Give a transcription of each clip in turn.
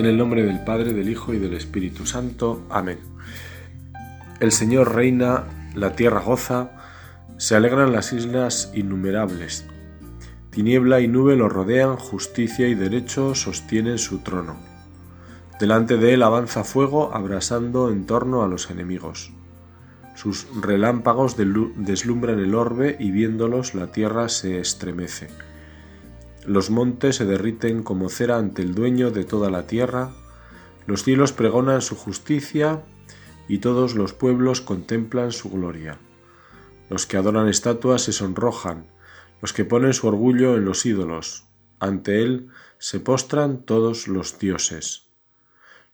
En el nombre del Padre, del Hijo y del Espíritu Santo. Amén. El Señor reina, la tierra goza, se alegran las islas innumerables. Tiniebla y nube lo rodean, justicia y derecho sostienen su trono. Delante de él avanza fuego, abrasando en torno a los enemigos. Sus relámpagos deslumbran el orbe y viéndolos la tierra se estremece. Los montes se derriten como cera ante el dueño de toda la tierra, los cielos pregonan su justicia y todos los pueblos contemplan su gloria. Los que adoran estatuas se sonrojan, los que ponen su orgullo en los ídolos, ante él se postran todos los dioses.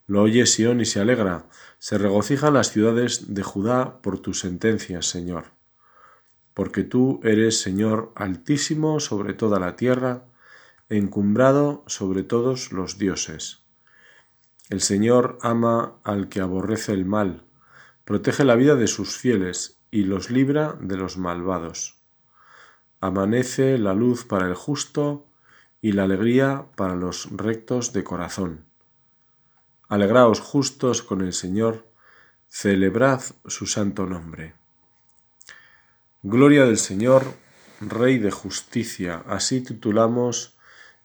Lo oye Sión y se alegra, se regocijan las ciudades de Judá por tus sentencias, Señor. Porque tú eres Señor altísimo sobre toda la tierra, encumbrado sobre todos los dioses. El Señor ama al que aborrece el mal, protege la vida de sus fieles y los libra de los malvados. Amanece la luz para el justo y la alegría para los rectos de corazón. Alegraos justos con el Señor, celebrad su santo nombre. Gloria del Señor, Rey de justicia, así titulamos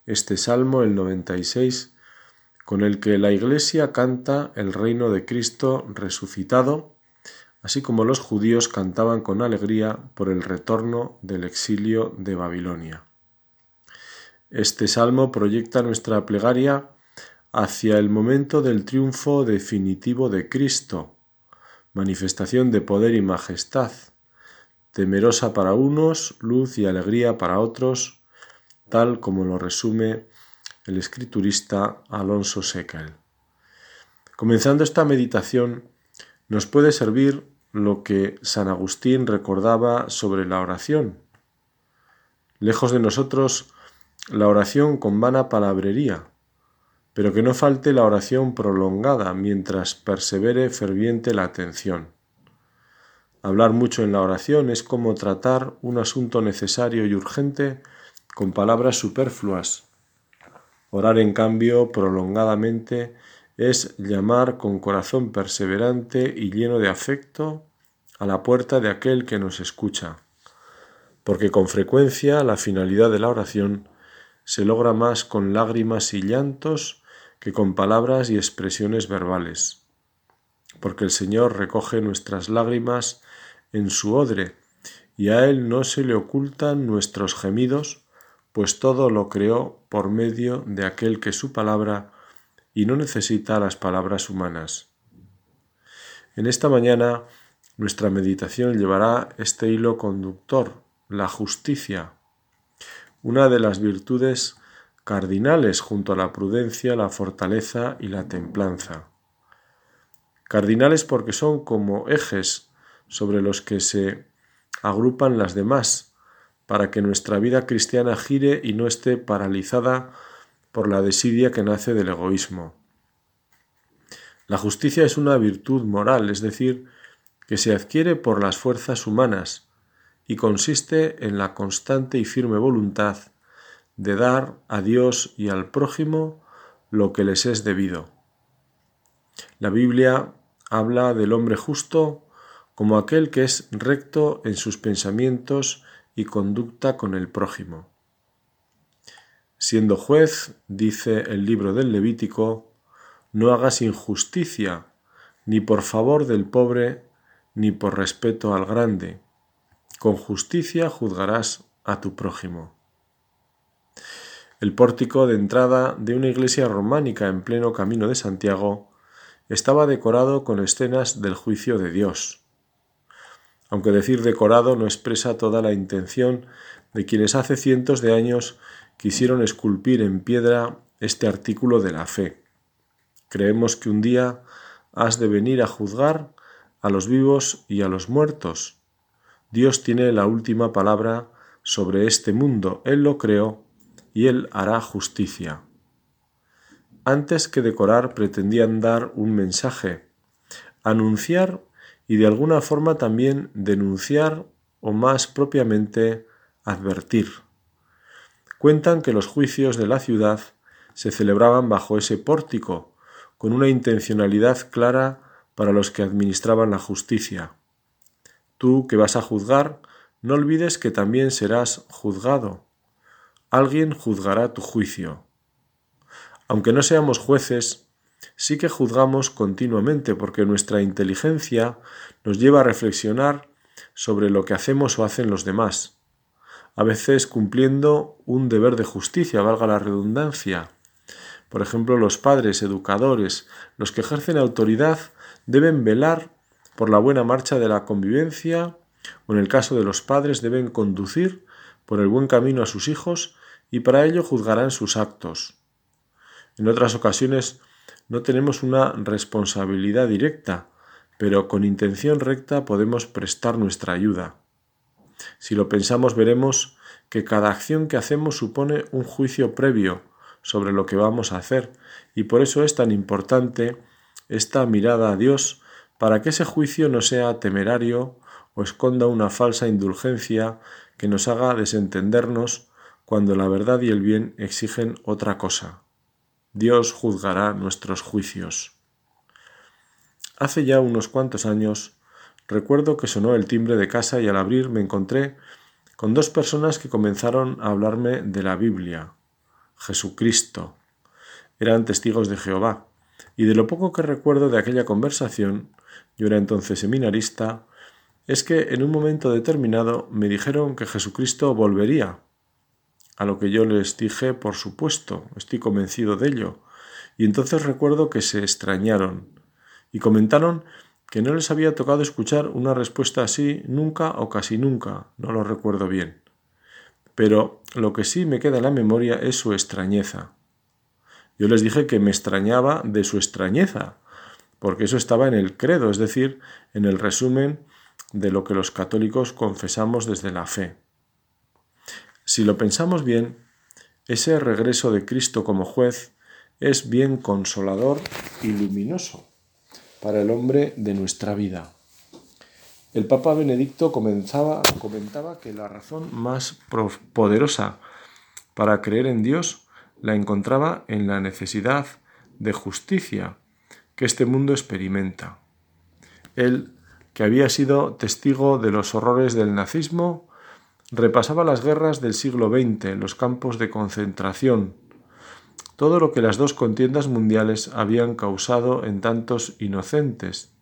este Salmo, el 96, con el que la Iglesia canta el reino de Cristo resucitado, así como los judíos cantaban con alegría por el retorno del exilio de Babilonia. Este salmo proyecta nuestra plegaria hacia el momento del triunfo definitivo de Cristo, manifestación de poder y majestad, temerosa para unos, luz y alegría para otros, tal como lo resume el escriturista Alonso Secal. Comenzando esta meditación, nos puede servir lo que San Agustín recordaba sobre la oración. Lejos de nosotros la oración con vana palabrería, pero que no falte la oración prolongada mientras persevere ferviente la atención. Hablar mucho en la oración es como tratar un asunto necesario y urgente con palabras superfluas. Orar, en cambio, prolongadamente es llamar con corazón perseverante y lleno de afecto a la puerta de aquel que nos escucha, porque con frecuencia la finalidad de la oración se logra más con lágrimas y llantos que con palabras y expresiones verbales, porque el Señor recoge nuestras lágrimas en su odre, y a Él no se le ocultan nuestros gemidos, pues todo lo creó por medio de aquel que su palabra y no necesita las palabras humanas. En esta mañana nuestra meditación llevará este hilo conductor, la justicia, una de las virtudes cardinales junto a la prudencia, la fortaleza y la templanza. Cardinales porque son como ejes sobre los que se agrupan las demás, para que nuestra vida cristiana gire y no esté paralizada por la desidia que nace del egoísmo. La justicia es una virtud moral, es decir, que se adquiere por las fuerzas humanas y consiste en la constante y firme voluntad de dar a Dios y al prójimo lo que les es debido. La Biblia habla del hombre justo como aquel que es recto en sus pensamientos y conducta con el prójimo. Siendo juez, dice el libro del Levítico, no hagas injusticia, ni por favor del pobre, ni por respeto al grande. Con justicia juzgarás a tu prójimo. El pórtico de entrada de una iglesia románica en pleno camino de Santiago estaba decorado con escenas del juicio de Dios aunque decir decorado no expresa toda la intención de quienes hace cientos de años quisieron esculpir en piedra este artículo de la fe. Creemos que un día has de venir a juzgar a los vivos y a los muertos. Dios tiene la última palabra sobre este mundo, Él lo creó y Él hará justicia. Antes que decorar pretendían dar un mensaje, anunciar y de alguna forma también denunciar o más propiamente advertir. Cuentan que los juicios de la ciudad se celebraban bajo ese pórtico, con una intencionalidad clara para los que administraban la justicia. Tú que vas a juzgar, no olvides que también serás juzgado. Alguien juzgará tu juicio. Aunque no seamos jueces, sí que juzgamos continuamente porque nuestra inteligencia nos lleva a reflexionar sobre lo que hacemos o hacen los demás, a veces cumpliendo un deber de justicia, valga la redundancia. Por ejemplo, los padres, educadores, los que ejercen autoridad, deben velar por la buena marcha de la convivencia o en el caso de los padres deben conducir por el buen camino a sus hijos y para ello juzgarán sus actos. En otras ocasiones no tenemos una responsabilidad directa, pero con intención recta podemos prestar nuestra ayuda. Si lo pensamos veremos que cada acción que hacemos supone un juicio previo sobre lo que vamos a hacer y por eso es tan importante esta mirada a Dios para que ese juicio no sea temerario o esconda una falsa indulgencia que nos haga desentendernos cuando la verdad y el bien exigen otra cosa. Dios juzgará nuestros juicios. Hace ya unos cuantos años recuerdo que sonó el timbre de casa y al abrir me encontré con dos personas que comenzaron a hablarme de la Biblia, Jesucristo. Eran testigos de Jehová, y de lo poco que recuerdo de aquella conversación, yo era entonces seminarista, es que en un momento determinado me dijeron que Jesucristo volvería a lo que yo les dije, por supuesto, estoy convencido de ello. Y entonces recuerdo que se extrañaron y comentaron que no les había tocado escuchar una respuesta así nunca o casi nunca, no lo recuerdo bien. Pero lo que sí me queda en la memoria es su extrañeza. Yo les dije que me extrañaba de su extrañeza, porque eso estaba en el credo, es decir, en el resumen de lo que los católicos confesamos desde la fe. Si lo pensamos bien, ese regreso de Cristo como juez es bien consolador y luminoso para el hombre de nuestra vida. El Papa Benedicto comenzaba, comentaba que la razón más poderosa para creer en Dios la encontraba en la necesidad de justicia que este mundo experimenta. Él, que había sido testigo de los horrores del nazismo, repasaba las guerras del siglo XX, los campos de concentración, todo lo que las dos contiendas mundiales habían causado en tantos inocentes,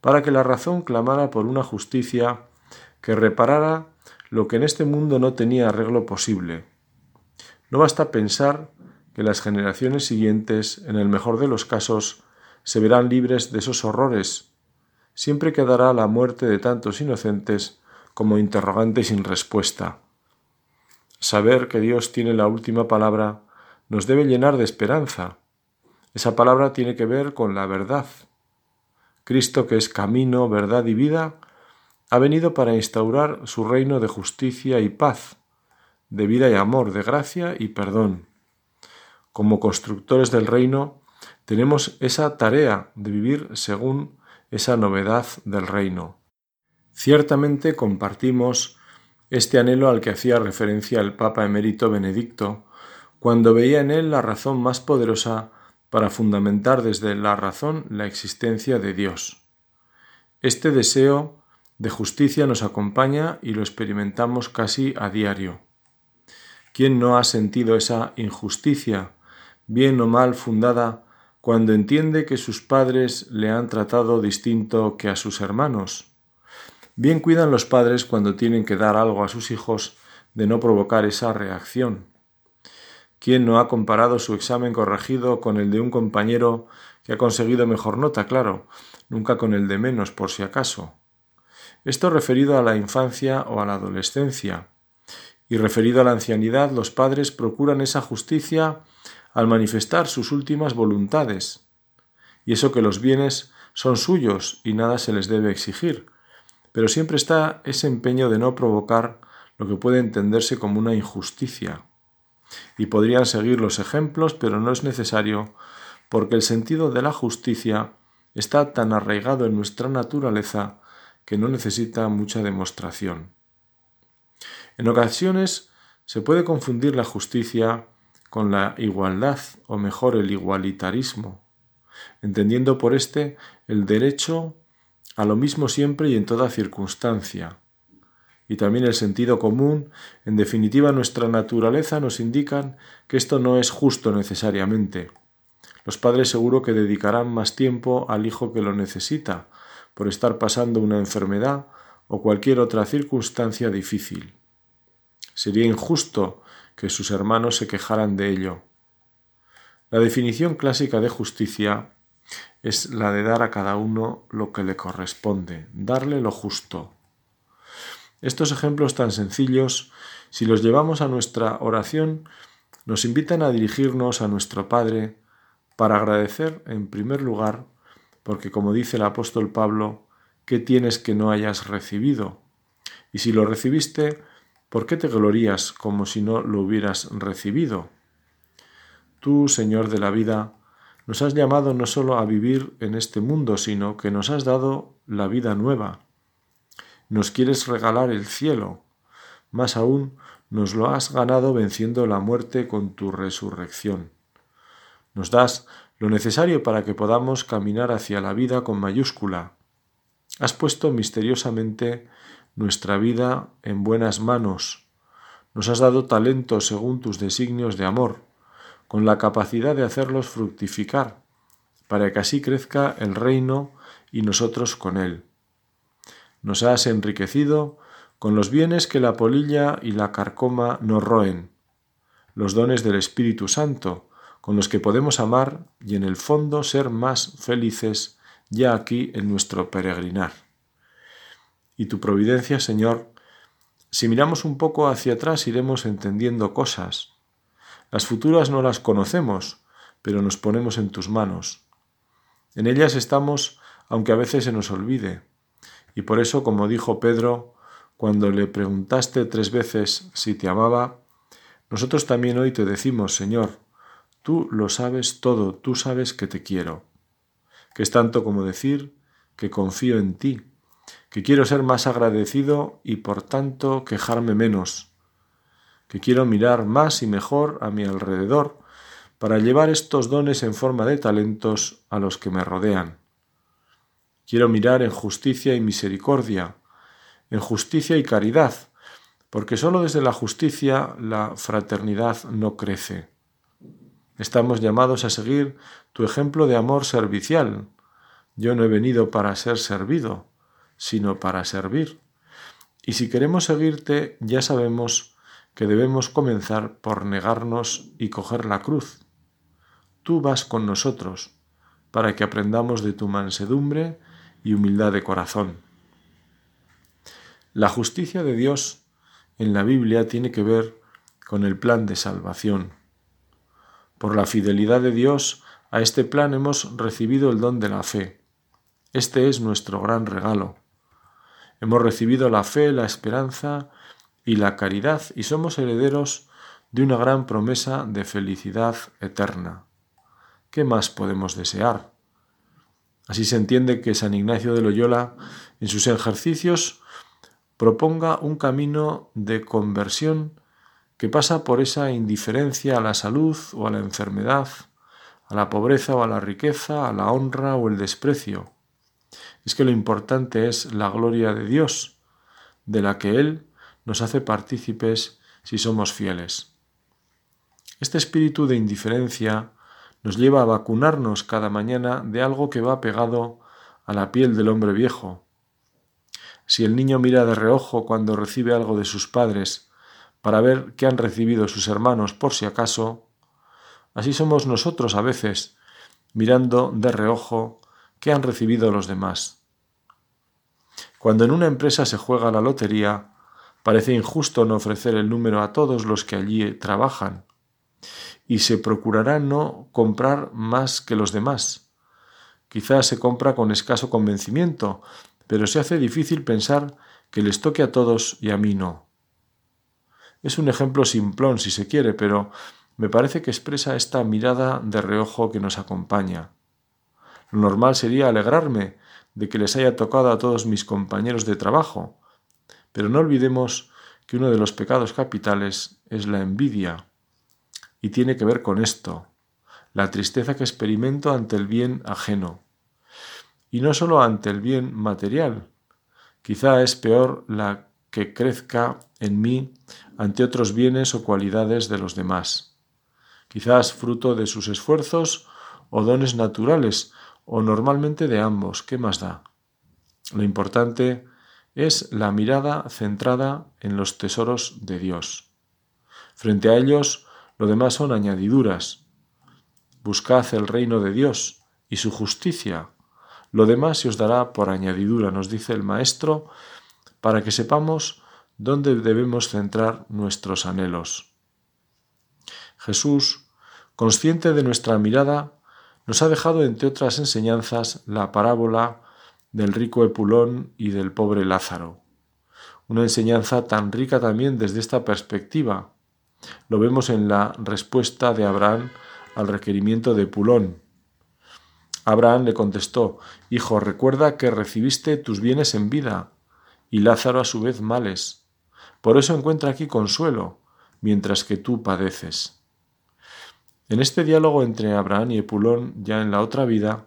para que la razón clamara por una justicia que reparara lo que en este mundo no tenía arreglo posible. No basta pensar que las generaciones siguientes, en el mejor de los casos, se verán libres de esos horrores. Siempre quedará la muerte de tantos inocentes como interrogante sin respuesta. Saber que Dios tiene la última palabra nos debe llenar de esperanza. Esa palabra tiene que ver con la verdad. Cristo, que es camino, verdad y vida, ha venido para instaurar su reino de justicia y paz, de vida y amor, de gracia y perdón. Como constructores del reino, tenemos esa tarea de vivir según esa novedad del reino. Ciertamente compartimos este anhelo al que hacía referencia el Papa emérito Benedicto, cuando veía en él la razón más poderosa para fundamentar desde la razón la existencia de Dios. Este deseo de justicia nos acompaña y lo experimentamos casi a diario. ¿Quién no ha sentido esa injusticia, bien o mal fundada, cuando entiende que sus padres le han tratado distinto que a sus hermanos? Bien cuidan los padres cuando tienen que dar algo a sus hijos de no provocar esa reacción. ¿Quién no ha comparado su examen corregido con el de un compañero que ha conseguido mejor nota, claro, nunca con el de menos, por si acaso? Esto referido a la infancia o a la adolescencia. Y referido a la ancianidad, los padres procuran esa justicia al manifestar sus últimas voluntades. Y eso que los bienes son suyos y nada se les debe exigir, pero siempre está ese empeño de no provocar lo que puede entenderse como una injusticia. Y podrían seguir los ejemplos, pero no es necesario, porque el sentido de la justicia está tan arraigado en nuestra naturaleza que no necesita mucha demostración. En ocasiones se puede confundir la justicia con la igualdad, o mejor el igualitarismo. entendiendo por éste el derecho a lo mismo siempre y en toda circunstancia. Y también el sentido común, en definitiva nuestra naturaleza nos indican que esto no es justo necesariamente. Los padres seguro que dedicarán más tiempo al hijo que lo necesita, por estar pasando una enfermedad o cualquier otra circunstancia difícil. Sería injusto que sus hermanos se quejaran de ello. La definición clásica de justicia es la de dar a cada uno lo que le corresponde, darle lo justo. Estos ejemplos tan sencillos, si los llevamos a nuestra oración, nos invitan a dirigirnos a nuestro Padre para agradecer en primer lugar, porque como dice el apóstol Pablo, ¿qué tienes que no hayas recibido? Y si lo recibiste, ¿por qué te glorías como si no lo hubieras recibido? Tú, Señor de la vida, nos has llamado no solo a vivir en este mundo, sino que nos has dado la vida nueva. Nos quieres regalar el cielo. Más aún, nos lo has ganado venciendo la muerte con tu resurrección. Nos das lo necesario para que podamos caminar hacia la vida con mayúscula. Has puesto misteriosamente nuestra vida en buenas manos. Nos has dado talento según tus designios de amor con la capacidad de hacerlos fructificar, para que así crezca el reino y nosotros con él. Nos has enriquecido con los bienes que la polilla y la carcoma nos roen, los dones del Espíritu Santo, con los que podemos amar y en el fondo ser más felices ya aquí en nuestro peregrinar. Y tu providencia, Señor, si miramos un poco hacia atrás iremos entendiendo cosas, las futuras no las conocemos, pero nos ponemos en tus manos. En ellas estamos, aunque a veces se nos olvide. Y por eso, como dijo Pedro, cuando le preguntaste tres veces si te amaba, nosotros también hoy te decimos, Señor, tú lo sabes todo, tú sabes que te quiero, que es tanto como decir que confío en ti, que quiero ser más agradecido y por tanto quejarme menos, que quiero mirar más y mejor a mi alrededor para llevar estos dones en forma de talentos a los que me rodean. Quiero mirar en justicia y misericordia, en justicia y caridad, porque sólo desde la justicia la fraternidad no crece. Estamos llamados a seguir tu ejemplo de amor servicial. Yo no he venido para ser servido, sino para servir. Y si queremos seguirte, ya sabemos que debemos comenzar por negarnos y coger la cruz. Tú vas con nosotros, para que aprendamos de tu mansedumbre y humildad de corazón. La justicia de Dios en la Biblia tiene que ver con el plan de salvación. Por la fidelidad de Dios a este plan hemos recibido el don de la fe. Este es nuestro gran regalo. Hemos recibido la fe, la esperanza y la caridad y somos herederos de una gran promesa de felicidad eterna. ¿Qué más podemos desear? Así se entiende que San Ignacio de Loyola en sus ejercicios proponga un camino de conversión que pasa por esa indiferencia a la salud o a la enfermedad, a la pobreza o a la riqueza, a la honra o el desprecio. Es que lo importante es la gloria de Dios, de la que Él nos hace partícipes si somos fieles. Este espíritu de indiferencia nos lleva a vacunarnos cada mañana de algo que va pegado a la piel del hombre viejo. Si el niño mira de reojo cuando recibe algo de sus padres para ver qué han recibido sus hermanos por si acaso, así somos nosotros a veces, mirando de reojo qué han recibido los demás. Cuando en una empresa se juega la lotería, Parece injusto no ofrecer el número a todos los que allí trabajan y se procurará no comprar más que los demás. Quizás se compra con escaso convencimiento, pero se hace difícil pensar que les toque a todos y a mí no. Es un ejemplo simplón si se quiere, pero me parece que expresa esta mirada de reojo que nos acompaña. Lo normal sería alegrarme de que les haya tocado a todos mis compañeros de trabajo, pero no olvidemos que uno de los pecados capitales es la envidia y tiene que ver con esto. la tristeza que experimento ante el bien ajeno. Y no solo ante el bien material, quizá es peor la que crezca en mí ante otros bienes o cualidades de los demás, quizás fruto de sus esfuerzos o dones naturales, o normalmente de ambos, ¿qué más da? Lo importante es la mirada centrada en los tesoros de Dios. Frente a ellos, lo demás son añadiduras. Buscad el reino de Dios y su justicia. Lo demás se os dará por añadidura, nos dice el Maestro, para que sepamos dónde debemos centrar nuestros anhelos. Jesús, consciente de nuestra mirada, nos ha dejado, entre otras enseñanzas, la parábola del rico Epulón y del pobre Lázaro. Una enseñanza tan rica también desde esta perspectiva. Lo vemos en la respuesta de Abraham al requerimiento de Epulón. Abraham le contestó, Hijo, recuerda que recibiste tus bienes en vida, y Lázaro a su vez males. Por eso encuentra aquí consuelo, mientras que tú padeces. En este diálogo entre Abraham y Epulón, ya en la otra vida,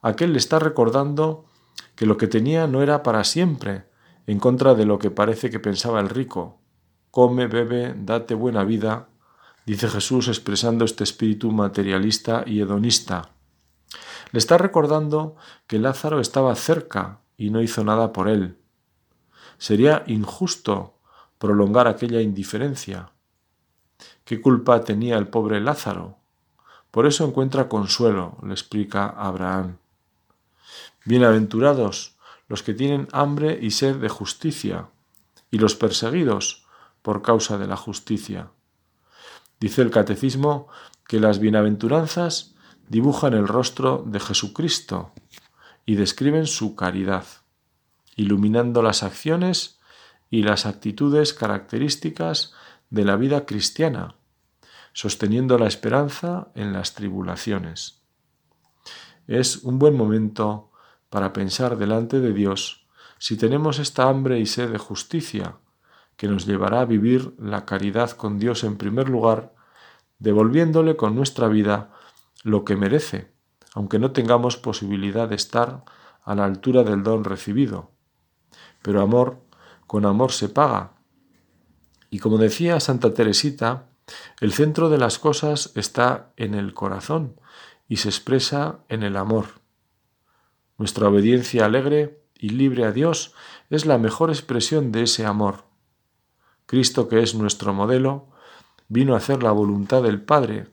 aquel le está recordando que lo que tenía no era para siempre, en contra de lo que parece que pensaba el rico. Come, bebe, date buena vida, dice Jesús expresando este espíritu materialista y hedonista. Le está recordando que Lázaro estaba cerca y no hizo nada por él. Sería injusto prolongar aquella indiferencia. ¿Qué culpa tenía el pobre Lázaro? Por eso encuentra consuelo, le explica Abraham. Bienaventurados los que tienen hambre y sed de justicia, y los perseguidos por causa de la justicia. Dice el catecismo que las bienaventuranzas dibujan el rostro de Jesucristo y describen su caridad, iluminando las acciones y las actitudes características de la vida cristiana sosteniendo la esperanza en las tribulaciones. Es un buen momento para pensar delante de Dios si tenemos esta hambre y sed de justicia que nos llevará a vivir la caridad con Dios en primer lugar, devolviéndole con nuestra vida lo que merece, aunque no tengamos posibilidad de estar a la altura del don recibido. Pero amor, con amor se paga. Y como decía Santa Teresita, el centro de las cosas está en el corazón y se expresa en el amor. Nuestra obediencia alegre y libre a Dios es la mejor expresión de ese amor. Cristo, que es nuestro modelo, vino a hacer la voluntad del Padre,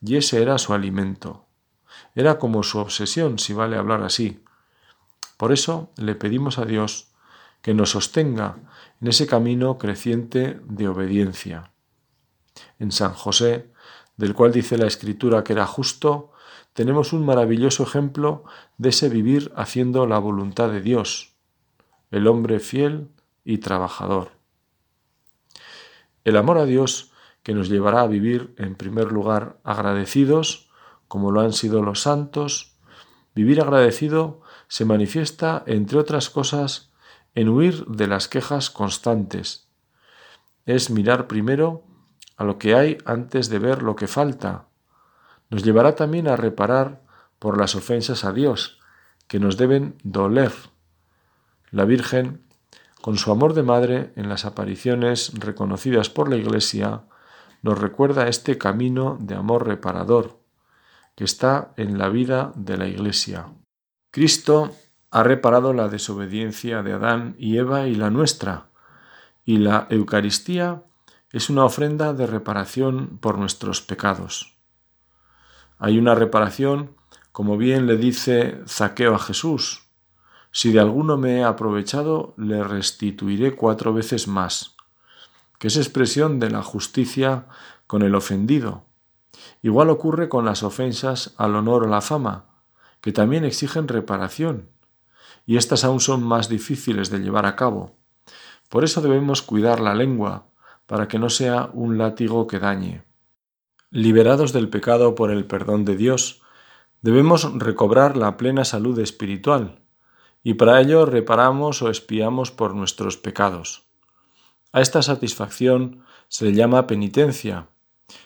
y ese era su alimento. Era como su obsesión, si vale hablar así. Por eso le pedimos a Dios que nos sostenga en ese camino creciente de obediencia en San José, del cual dice la Escritura que era justo, tenemos un maravilloso ejemplo de ese vivir haciendo la voluntad de Dios, el hombre fiel y trabajador. El amor a Dios que nos llevará a vivir en primer lugar agradecidos, como lo han sido los santos, vivir agradecido se manifiesta, entre otras cosas, en huir de las quejas constantes. Es mirar primero a lo que hay antes de ver lo que falta. Nos llevará también a reparar por las ofensas a Dios, que nos deben doler. La Virgen, con su amor de madre en las apariciones reconocidas por la Iglesia, nos recuerda este camino de amor reparador que está en la vida de la Iglesia. Cristo ha reparado la desobediencia de Adán y Eva y la nuestra, y la Eucaristía es una ofrenda de reparación por nuestros pecados. Hay una reparación, como bien le dice Zaqueo a Jesús, si de alguno me he aprovechado, le restituiré cuatro veces más, que es expresión de la justicia con el ofendido. Igual ocurre con las ofensas al honor o la fama, que también exigen reparación, y estas aún son más difíciles de llevar a cabo. Por eso debemos cuidar la lengua, para que no sea un látigo que dañe. Liberados del pecado por el perdón de Dios, debemos recobrar la plena salud espiritual, y para ello reparamos o espiamos por nuestros pecados. A esta satisfacción se le llama penitencia.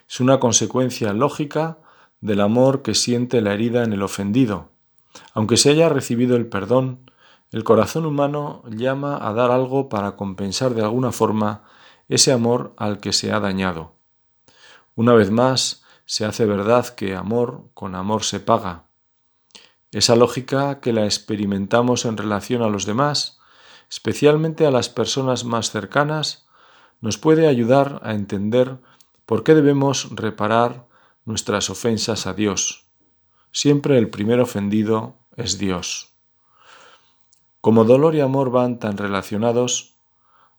Es una consecuencia lógica del amor que siente la herida en el ofendido. Aunque se haya recibido el perdón, el corazón humano llama a dar algo para compensar de alguna forma ese amor al que se ha dañado. Una vez más, se hace verdad que amor con amor se paga. Esa lógica que la experimentamos en relación a los demás, especialmente a las personas más cercanas, nos puede ayudar a entender por qué debemos reparar nuestras ofensas a Dios. Siempre el primer ofendido es Dios. Como dolor y amor van tan relacionados,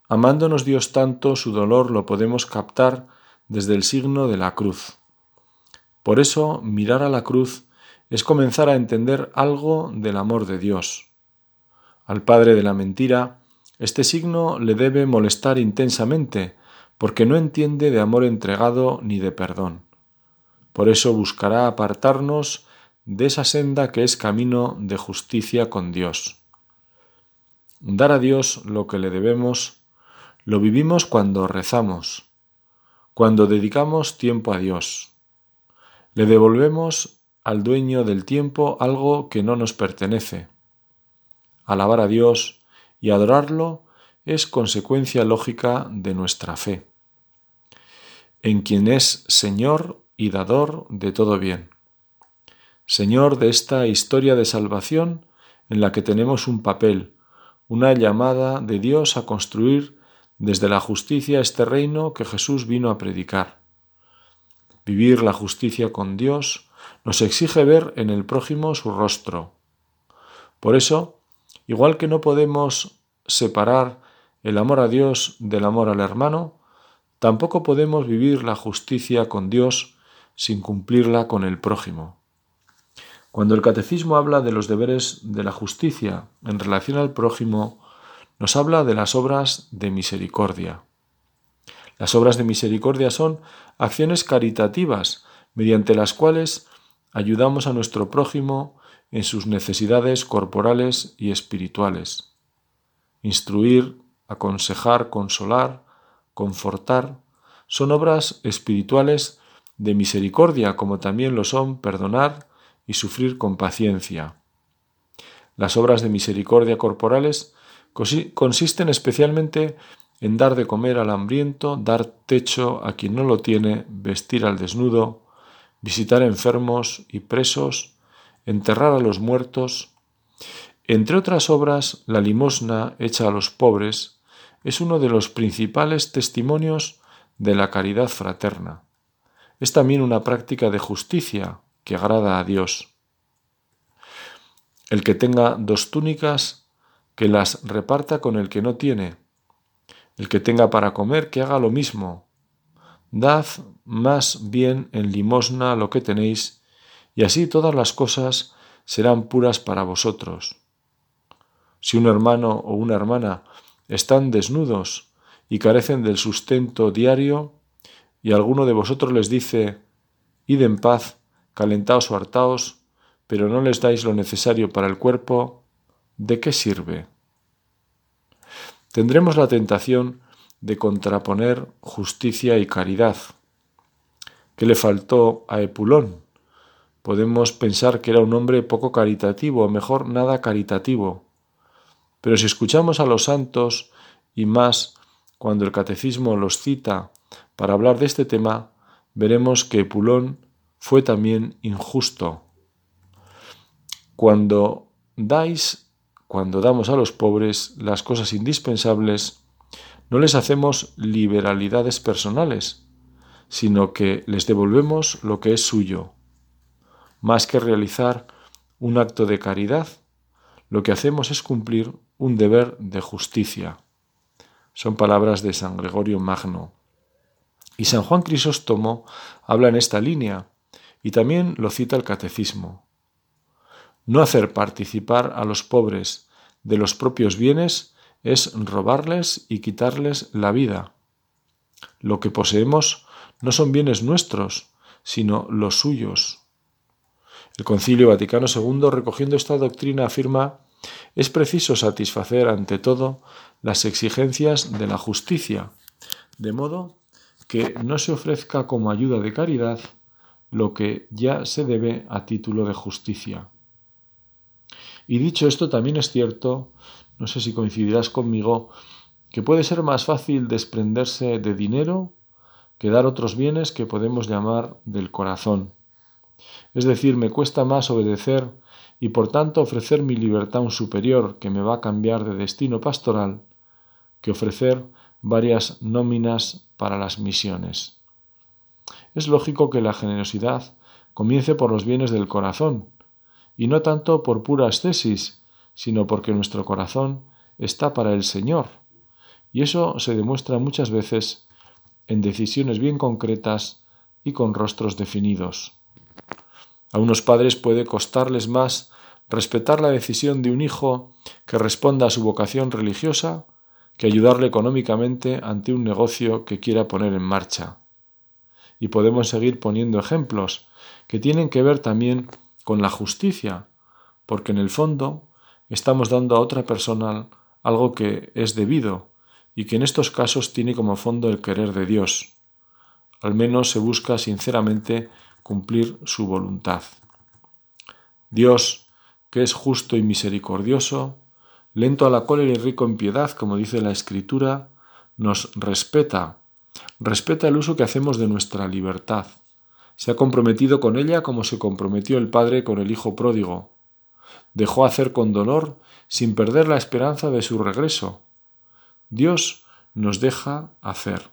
amándonos Dios tanto, su dolor lo podemos captar desde el signo de la cruz. Por eso, mirar a la cruz es comenzar a entender algo del amor de Dios. Al padre de la mentira, este signo le debe molestar intensamente, porque no entiende de amor entregado ni de perdón. Por eso buscará apartarnos de esa senda que es camino de justicia con Dios. Dar a Dios lo que le debemos lo vivimos cuando rezamos, cuando dedicamos tiempo a Dios. Le devolvemos al dueño del tiempo algo que no nos pertenece. Alabar a Dios y adorarlo es consecuencia lógica de nuestra fe, en quien es Señor y dador de todo bien. Señor de esta historia de salvación en la que tenemos un papel, una llamada de Dios a construir desde la justicia este reino que Jesús vino a predicar. Vivir la justicia con Dios nos exige ver en el prójimo su rostro. Por eso, igual que no podemos separar el amor a Dios del amor al hermano, tampoco podemos vivir la justicia con Dios sin cumplirla con el prójimo. Cuando el catecismo habla de los deberes de la justicia en relación al prójimo, nos habla de las obras de misericordia. Las obras de misericordia son acciones caritativas mediante las cuales ayudamos a nuestro prójimo en sus necesidades corporales y espirituales. Instruir, aconsejar, consolar, confortar, son obras espirituales de misericordia, como también lo son perdonar y sufrir con paciencia. Las obras de misericordia corporales consisten especialmente en dar de comer al hambriento, dar techo a quien no lo tiene, vestir al desnudo, visitar enfermos y presos, enterrar a los muertos. Entre otras obras, la limosna hecha a los pobres es uno de los principales testimonios de la caridad fraterna es también una práctica de justicia que agrada a Dios. El que tenga dos túnicas, que las reparta con el que no tiene. El que tenga para comer, que haga lo mismo. Dad más bien en limosna lo que tenéis, y así todas las cosas serán puras para vosotros. Si un hermano o una hermana están desnudos y carecen del sustento diario, y alguno de vosotros les dice, Id en paz, calentaos o hartaos, pero no les dais lo necesario para el cuerpo, ¿de qué sirve? Tendremos la tentación de contraponer justicia y caridad. ¿Qué le faltó a Epulón? Podemos pensar que era un hombre poco caritativo, o mejor, nada caritativo. Pero si escuchamos a los santos, y más cuando el catecismo los cita para hablar de este tema, veremos que Pulón fue también injusto. Cuando dais, cuando damos a los pobres las cosas indispensables, no les hacemos liberalidades personales, sino que les devolvemos lo que es suyo. Más que realizar un acto de caridad, lo que hacemos es cumplir un deber de justicia. Son palabras de San Gregorio Magno. Y San Juan Crisóstomo habla en esta línea y también lo cita el catecismo. No hacer participar a los pobres de los propios bienes es robarles y quitarles la vida. Lo que poseemos no son bienes nuestros, sino los suyos. El Concilio Vaticano II, recogiendo esta doctrina, afirma es preciso satisfacer ante todo las exigencias de la justicia, de modo que no se ofrezca como ayuda de caridad lo que ya se debe a título de justicia. Y dicho esto, también es cierto, no sé si coincidirás conmigo, que puede ser más fácil desprenderse de dinero que dar otros bienes que podemos llamar del corazón. Es decir, me cuesta más obedecer y por tanto ofrecer mi libertad a un superior que me va a cambiar de destino pastoral que ofrecer varias nóminas para las misiones. Es lógico que la generosidad comience por los bienes del corazón, y no tanto por pura ascesis, sino porque nuestro corazón está para el Señor, y eso se demuestra muchas veces en decisiones bien concretas y con rostros definidos. A unos padres puede costarles más respetar la decisión de un hijo que responda a su vocación religiosa que ayudarle económicamente ante un negocio que quiera poner en marcha. Y podemos seguir poniendo ejemplos que tienen que ver también con la justicia, porque en el fondo estamos dando a otra persona algo que es debido y que en estos casos tiene como fondo el querer de Dios. Al menos se busca sinceramente cumplir su voluntad. Dios, que es justo y misericordioso, lento a la cólera y rico en piedad, como dice la Escritura, nos respeta, respeta el uso que hacemos de nuestra libertad. Se ha comprometido con ella como se comprometió el Padre con el Hijo pródigo. Dejó hacer con dolor sin perder la esperanza de su regreso. Dios nos deja hacer.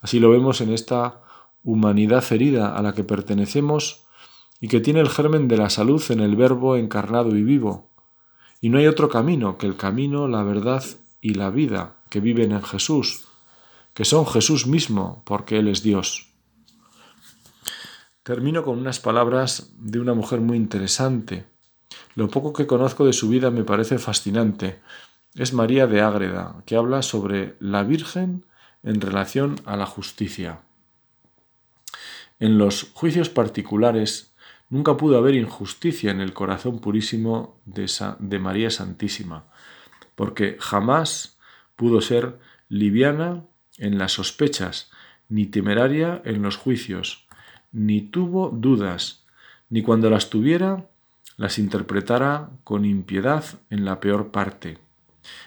Así lo vemos en esta humanidad herida a la que pertenecemos y que tiene el germen de la salud en el Verbo encarnado y vivo, y no hay otro camino que el camino, la verdad y la vida que viven en Jesús, que son Jesús mismo, porque Él es Dios. Termino con unas palabras de una mujer muy interesante. Lo poco que conozco de su vida me parece fascinante. Es María de Ágreda, que habla sobre la Virgen en relación a la justicia. En los juicios particulares Nunca pudo haber injusticia en el corazón purísimo de, de María Santísima, porque jamás pudo ser liviana en las sospechas, ni temeraria en los juicios, ni tuvo dudas, ni cuando las tuviera las interpretara con impiedad en la peor parte.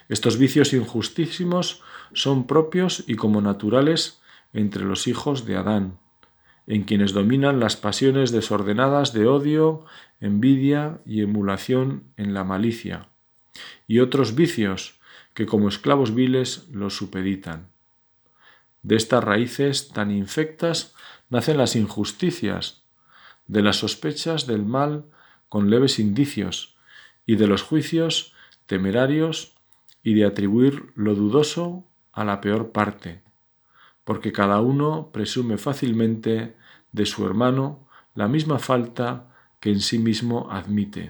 Estos vicios injustísimos son propios y como naturales entre los hijos de Adán, en quienes dominan las pasiones desordenadas de odio, envidia y emulación en la malicia, y otros vicios que como esclavos viles los supeditan. De estas raíces tan infectas nacen las injusticias, de las sospechas del mal con leves indicios, y de los juicios temerarios y de atribuir lo dudoso a la peor parte porque cada uno presume fácilmente de su hermano la misma falta que en sí mismo admite.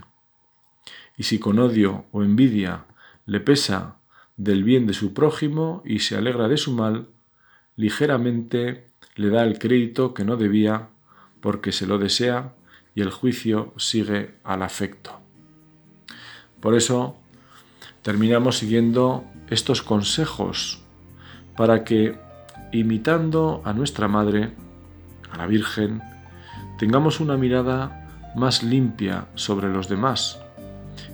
Y si con odio o envidia le pesa del bien de su prójimo y se alegra de su mal, ligeramente le da el crédito que no debía porque se lo desea y el juicio sigue al afecto. Por eso terminamos siguiendo estos consejos para que imitando a nuestra Madre, a la Virgen, tengamos una mirada más limpia sobre los demás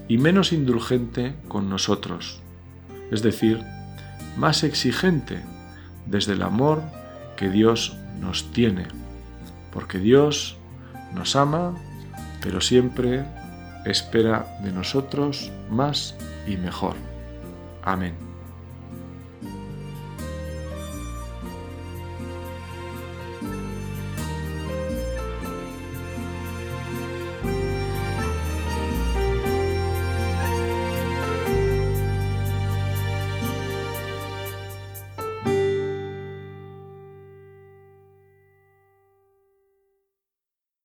y menos indulgente con nosotros, es decir, más exigente desde el amor que Dios nos tiene, porque Dios nos ama, pero siempre espera de nosotros más y mejor. Amén.